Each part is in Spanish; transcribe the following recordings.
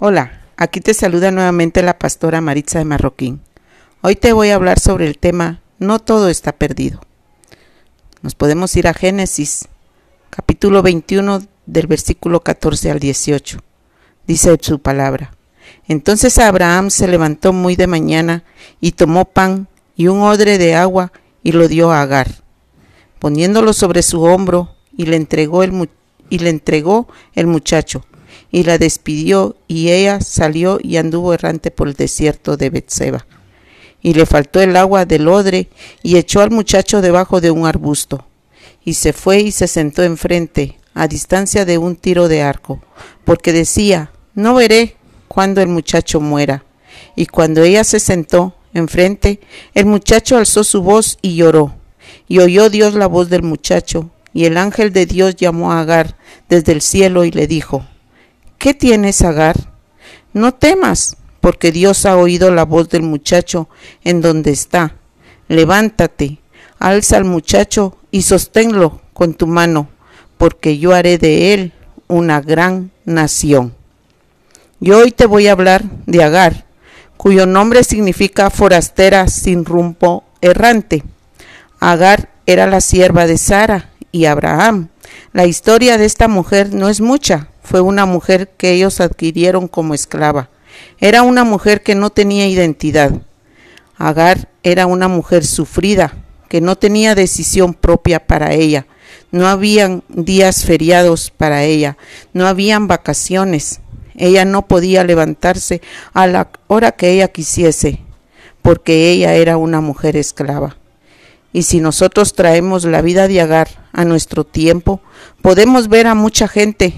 Hola, aquí te saluda nuevamente la pastora Maritza de Marroquín. Hoy te voy a hablar sobre el tema No todo está perdido. Nos podemos ir a Génesis, capítulo 21, del versículo 14 al 18. Dice su palabra. Entonces Abraham se levantó muy de mañana y tomó pan y un odre de agua y lo dio a Agar, poniéndolo sobre su hombro y le entregó el, y le entregó el muchacho y la despidió y ella salió y anduvo errante por el desierto de Betseba. Y le faltó el agua del odre y echó al muchacho debajo de un arbusto. Y se fue y se sentó enfrente, a distancia de un tiro de arco, porque decía, no veré cuando el muchacho muera. Y cuando ella se sentó enfrente, el muchacho alzó su voz y lloró. Y oyó Dios la voz del muchacho, y el ángel de Dios llamó a Agar desde el cielo y le dijo, ¿Qué tienes, Agar? No temas, porque Dios ha oído la voz del muchacho en donde está. Levántate, alza al muchacho y sosténlo con tu mano, porque yo haré de él una gran nación. Y hoy te voy a hablar de Agar, cuyo nombre significa forastera sin rumbo errante. Agar era la sierva de Sara y Abraham. La historia de esta mujer no es mucha, fue una mujer que ellos adquirieron como esclava. Era una mujer que no tenía identidad. Agar era una mujer sufrida, que no tenía decisión propia para ella. No habían días feriados para ella, no habían vacaciones. Ella no podía levantarse a la hora que ella quisiese, porque ella era una mujer esclava. Y si nosotros traemos la vida de Agar a nuestro tiempo, podemos ver a mucha gente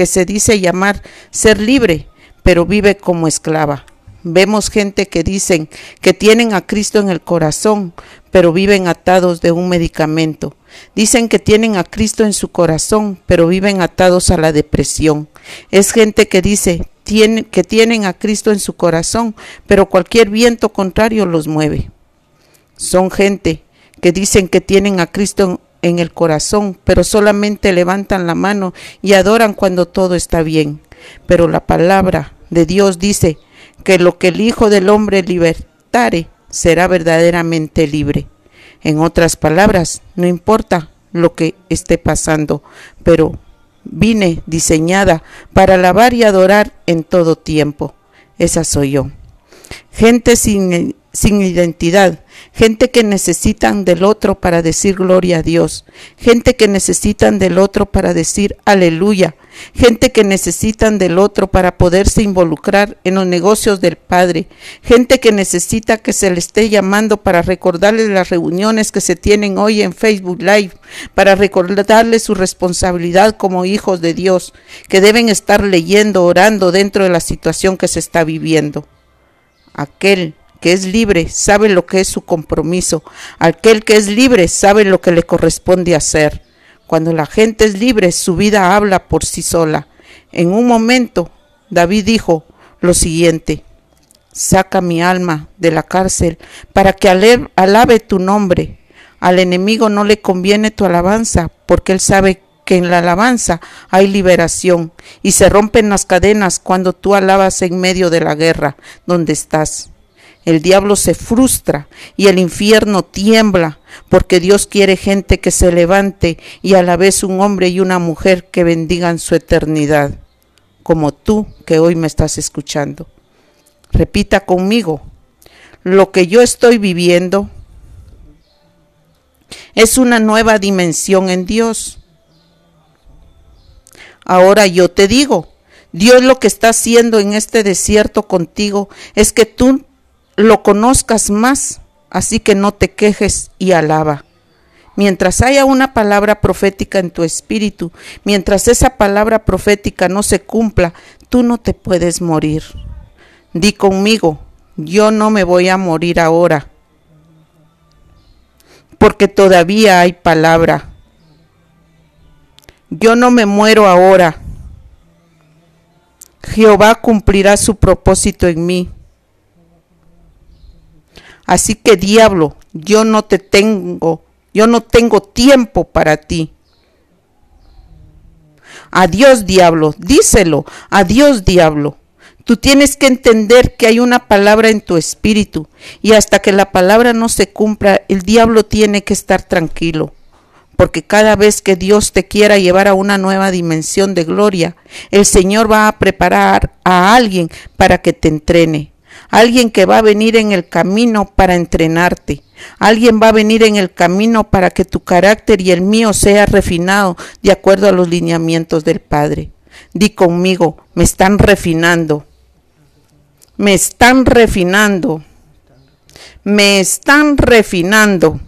que se dice llamar ser libre, pero vive como esclava. Vemos gente que dicen que tienen a Cristo en el corazón, pero viven atados de un medicamento. Dicen que tienen a Cristo en su corazón, pero viven atados a la depresión. Es gente que dice que tienen a Cristo en su corazón, pero cualquier viento contrario los mueve. Son gente que dicen que tienen a Cristo en el corazón, pero solamente levantan la mano y adoran cuando todo está bien. Pero la palabra de Dios dice que lo que el Hijo del Hombre libertare será verdaderamente libre. En otras palabras, no importa lo que esté pasando, pero vine diseñada para alabar y adorar en todo tiempo. Esa soy yo. Gente sin sin identidad, gente que necesitan del otro para decir gloria a Dios, gente que necesitan del otro para decir aleluya, gente que necesitan del otro para poderse involucrar en los negocios del Padre, gente que necesita que se le esté llamando para recordarles las reuniones que se tienen hoy en Facebook Live, para recordarles su responsabilidad como hijos de Dios, que deben estar leyendo, orando dentro de la situación que se está viviendo. Aquel que es libre sabe lo que es su compromiso. Aquel que es libre sabe lo que le corresponde hacer. Cuando la gente es libre, su vida habla por sí sola. En un momento, David dijo lo siguiente, saca mi alma de la cárcel para que alabe tu nombre. Al enemigo no le conviene tu alabanza, porque él sabe que en la alabanza hay liberación y se rompen las cadenas cuando tú alabas en medio de la guerra donde estás. El diablo se frustra y el infierno tiembla, porque Dios quiere gente que se levante y a la vez un hombre y una mujer que bendigan su eternidad, como tú que hoy me estás escuchando. Repita conmigo, lo que yo estoy viviendo es una nueva dimensión en Dios. Ahora yo te digo, Dios lo que está haciendo en este desierto contigo es que tú lo conozcas más, así que no te quejes y alaba. Mientras haya una palabra profética en tu espíritu, mientras esa palabra profética no se cumpla, tú no te puedes morir. Di conmigo, yo no me voy a morir ahora, porque todavía hay palabra. Yo no me muero ahora. Jehová cumplirá su propósito en mí. Así que diablo, yo no te tengo, yo no tengo tiempo para ti. Adiós diablo, díselo, adiós diablo. Tú tienes que entender que hay una palabra en tu espíritu y hasta que la palabra no se cumpla, el diablo tiene que estar tranquilo. Porque cada vez que Dios te quiera llevar a una nueva dimensión de gloria, el Señor va a preparar a alguien para que te entrene. Alguien que va a venir en el camino para entrenarte. Alguien va a venir en el camino para que tu carácter y el mío sea refinado de acuerdo a los lineamientos del Padre. Di conmigo, me están refinando. Me están refinando. Me están refinando.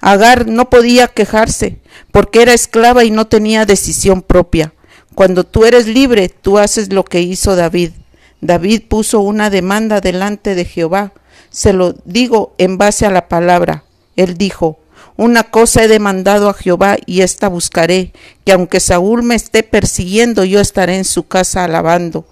Agar no podía quejarse porque era esclava y no tenía decisión propia. Cuando tú eres libre, tú haces lo que hizo David. David puso una demanda delante de Jehová. Se lo digo en base a la palabra. Él dijo, una cosa he demandado a Jehová y esta buscaré, que aunque Saúl me esté persiguiendo, yo estaré en su casa alabando.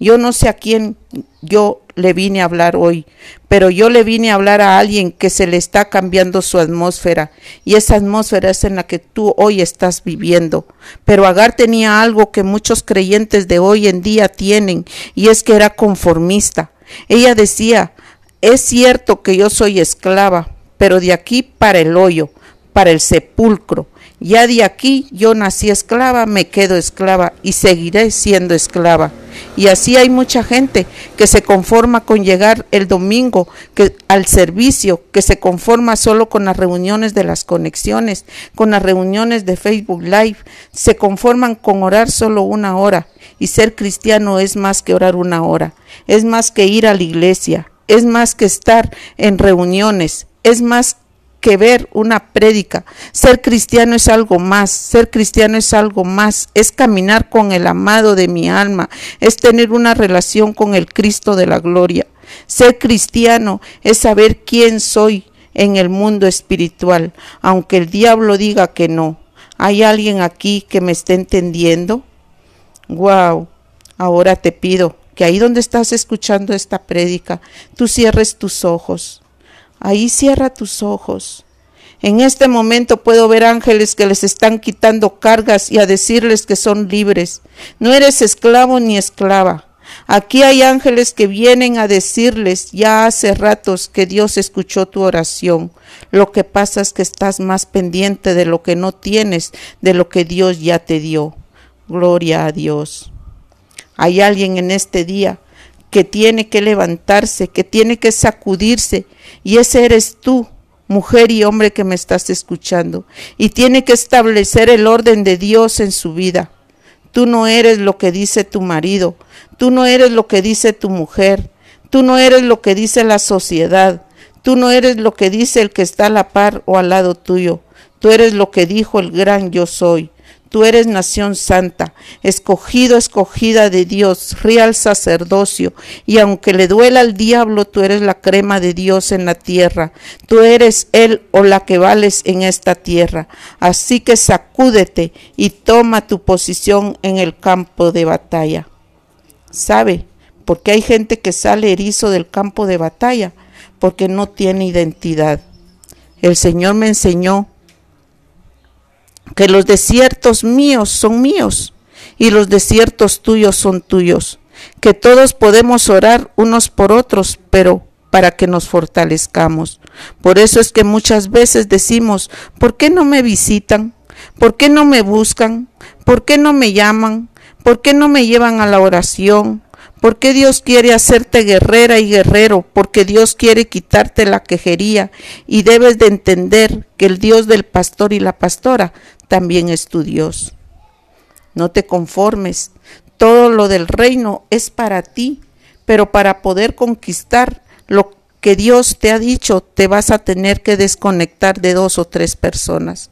Yo no sé a quién yo le vine a hablar hoy, pero yo le vine a hablar a alguien que se le está cambiando su atmósfera y esa atmósfera es en la que tú hoy estás viviendo. Pero Agar tenía algo que muchos creyentes de hoy en día tienen y es que era conformista. Ella decía, es cierto que yo soy esclava, pero de aquí para el hoyo, para el sepulcro. Ya de aquí yo nací esclava, me quedo esclava y seguiré siendo esclava. Y así hay mucha gente que se conforma con llegar el domingo al servicio, que se conforma solo con las reuniones de las conexiones, con las reuniones de Facebook Live, se conforman con orar solo una hora. Y ser cristiano es más que orar una hora, es más que ir a la iglesia, es más que estar en reuniones, es más que ver una prédica. Ser cristiano es algo más, ser cristiano es algo más, es caminar con el amado de mi alma, es tener una relación con el Cristo de la gloria. Ser cristiano es saber quién soy en el mundo espiritual, aunque el diablo diga que no. ¿Hay alguien aquí que me esté entendiendo? Wow. Ahora te pido que ahí donde estás escuchando esta prédica, tú cierres tus ojos Ahí cierra tus ojos. En este momento puedo ver ángeles que les están quitando cargas y a decirles que son libres. No eres esclavo ni esclava. Aquí hay ángeles que vienen a decirles ya hace ratos que Dios escuchó tu oración. Lo que pasa es que estás más pendiente de lo que no tienes, de lo que Dios ya te dio. Gloria a Dios. Hay alguien en este día que tiene que levantarse, que tiene que sacudirse, y ese eres tú, mujer y hombre que me estás escuchando, y tiene que establecer el orden de Dios en su vida. Tú no eres lo que dice tu marido, tú no eres lo que dice tu mujer, tú no eres lo que dice la sociedad, tú no eres lo que dice el que está a la par o al lado tuyo, tú eres lo que dijo el gran yo soy. Tú eres nación santa, escogido, escogida de Dios, real sacerdocio, y aunque le duela al diablo, tú eres la crema de Dios en la tierra. Tú eres él o la que vales en esta tierra. Así que sacúdete y toma tu posición en el campo de batalla. ¿Sabe? Porque hay gente que sale erizo del campo de batalla porque no tiene identidad. El Señor me enseñó que los desiertos míos son míos y los desiertos tuyos son tuyos, que todos podemos orar unos por otros, pero para que nos fortalezcamos. Por eso es que muchas veces decimos, ¿por qué no me visitan? ¿Por qué no me buscan? ¿Por qué no me llaman? ¿Por qué no me llevan a la oración? Porque Dios quiere hacerte guerrera y guerrero, porque Dios quiere quitarte la quejería y debes de entender que el Dios del pastor y la pastora también es tu Dios. No te conformes, todo lo del reino es para ti, pero para poder conquistar lo que Dios te ha dicho, te vas a tener que desconectar de dos o tres personas.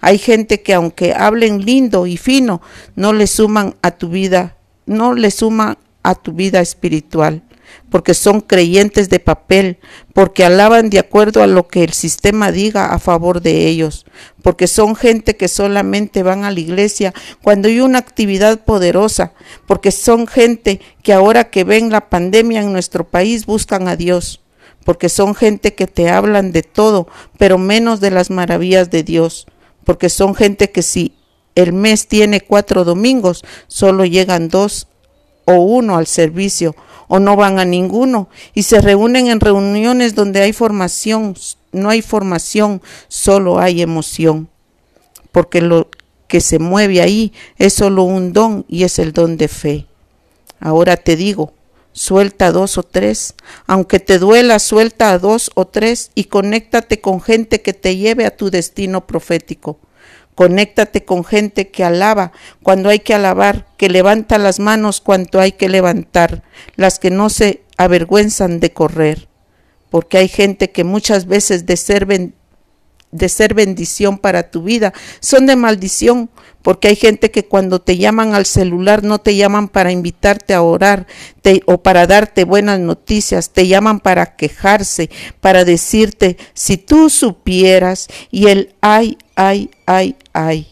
Hay gente que aunque hablen lindo y fino, no le suman a tu vida, no le suman a tu vida espiritual, porque son creyentes de papel, porque alaban de acuerdo a lo que el sistema diga a favor de ellos, porque son gente que solamente van a la iglesia cuando hay una actividad poderosa, porque son gente que ahora que ven la pandemia en nuestro país buscan a Dios, porque son gente que te hablan de todo, pero menos de las maravillas de Dios, porque son gente que si el mes tiene cuatro domingos, solo llegan dos o uno al servicio o no van a ninguno y se reúnen en reuniones donde hay formación, no hay formación, solo hay emoción. Porque lo que se mueve ahí es solo un don y es el don de fe. Ahora te digo, suelta dos o tres, aunque te duela, suelta a dos o tres y conéctate con gente que te lleve a tu destino profético. Conéctate con gente que alaba. Cuando hay que alabar, que levanta las manos cuando hay que levantar, las que no se avergüenzan de correr, porque hay gente que muchas veces de de ser bendición para tu vida, son de maldición, porque hay gente que cuando te llaman al celular no te llaman para invitarte a orar o para darte buenas noticias, te llaman para quejarse, para decirte, si tú supieras, y el ay, ay, ay, ay.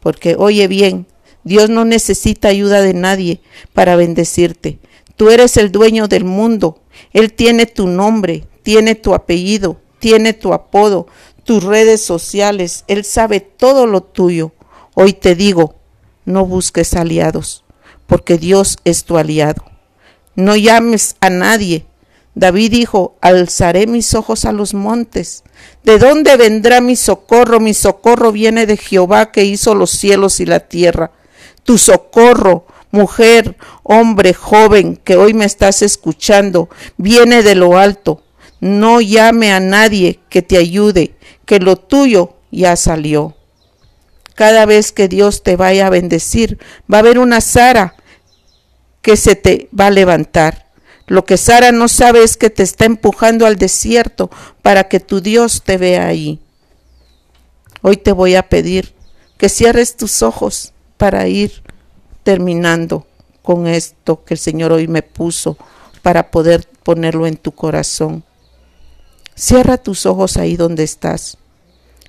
Porque oye bien, Dios no necesita ayuda de nadie para bendecirte. Tú eres el dueño del mundo. Él tiene tu nombre, tiene tu apellido, tiene tu apodo, tus redes sociales, Él sabe todo lo tuyo. Hoy te digo, no busques aliados, porque Dios es tu aliado. No llames a nadie. David dijo, alzaré mis ojos a los montes. ¿De dónde vendrá mi socorro? Mi socorro viene de Jehová que hizo los cielos y la tierra. Tu socorro, mujer, hombre, joven, que hoy me estás escuchando, viene de lo alto. No llame a nadie que te ayude que lo tuyo ya salió. Cada vez que Dios te vaya a bendecir, va a haber una Sara que se te va a levantar. Lo que Sara no sabe es que te está empujando al desierto para que tu Dios te vea ahí. Hoy te voy a pedir que cierres tus ojos para ir terminando con esto que el Señor hoy me puso para poder ponerlo en tu corazón. Cierra tus ojos ahí donde estás.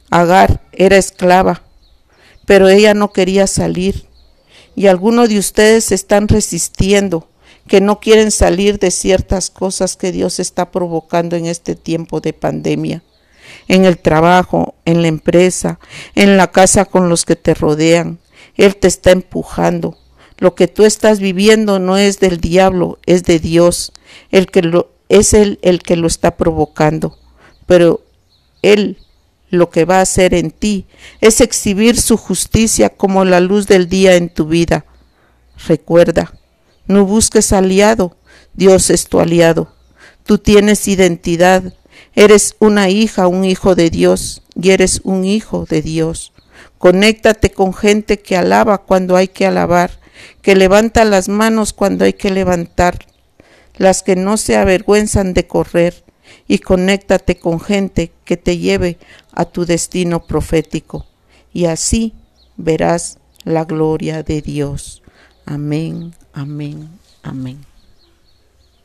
Agar era esclava, pero ella no quería salir. Y algunos de ustedes están resistiendo, que no quieren salir de ciertas cosas que Dios está provocando en este tiempo de pandemia. En el trabajo, en la empresa, en la casa con los que te rodean. Él te está empujando. Lo que tú estás viviendo no es del diablo, es de Dios. El que lo, es él el que lo está provocando, pero Él lo que va a hacer en ti es exhibir su justicia como la luz del día en tu vida. Recuerda, no busques aliado, Dios es tu aliado. Tú tienes identidad, eres una hija, un hijo de Dios y eres un hijo de Dios. Conéctate con gente que alaba cuando hay que alabar, que levanta las manos cuando hay que levantar las que no se avergüenzan de correr, y conéctate con gente que te lleve a tu destino profético, y así verás la gloria de Dios. Amén, amén, amén.